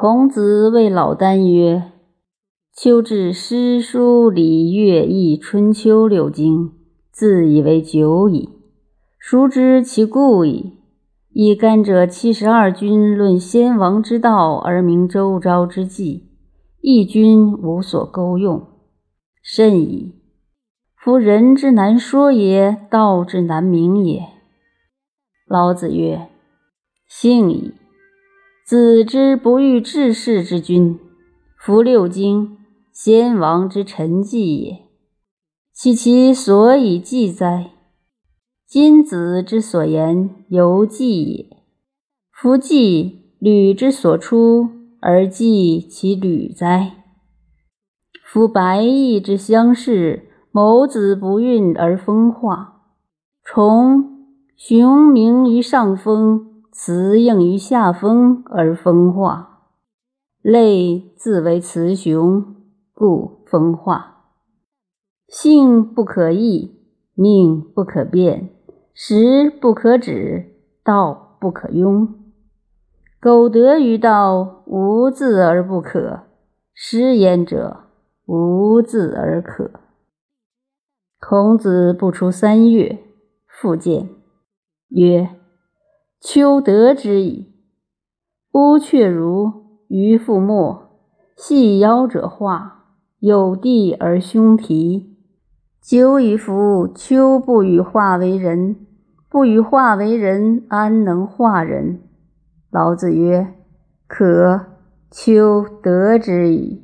孔子谓老聃曰：“秋至诗书礼乐易春秋六经，自以为久矣。孰知其故矣？以甘者七十二君论先王之道而明周朝之际，一君无所钩用，甚矣。夫人之难说也，道之难明也。”老子曰：“幸矣。”子之不欲治世之君，夫六经，先王之臣记也。其其所以记哉？今子之所言犹记也。夫记履之所出而记其履哉？夫白翼之相视，眸子不孕而风化；虫雄鸣于上风。雌应于下风而风化，类自为雌雄，故风化。性不可易，命不可变，时不可止，道不可庸。苟得于道，无自而不可；失焉者，无自而可。孔子不出三月，复见，曰。秋得之矣。乌鹊如，鱼复没，细腰者化，有地而凶啼。久以服，秋不与化为人，不与化为人，安能化人？老子曰：可，秋得之矣。